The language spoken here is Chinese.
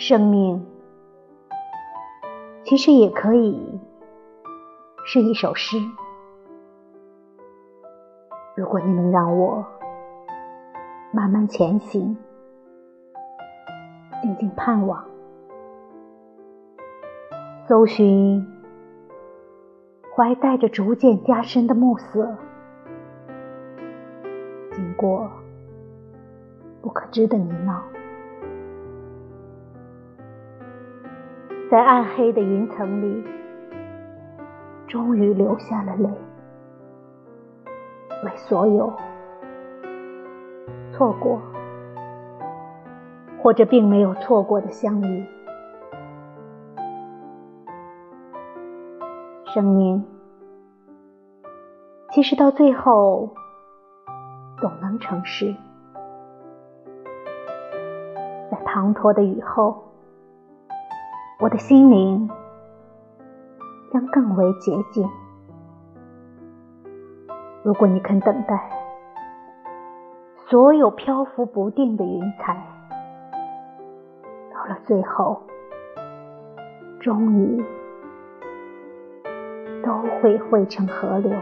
生命其实也可以是一首诗。如果你能让我慢慢前行，静静盼望，搜寻怀带着逐渐加深的暮色，经过不可知的泥淖，在暗黑的云层里，终于流下了泪。为所有错过或者并没有错过的相遇，生命其实到最后总能成事。在滂沱的雨后，我的心灵将更为洁净。如果你肯等待，所有漂浮不定的云彩，到了最后，终于都会汇成河流。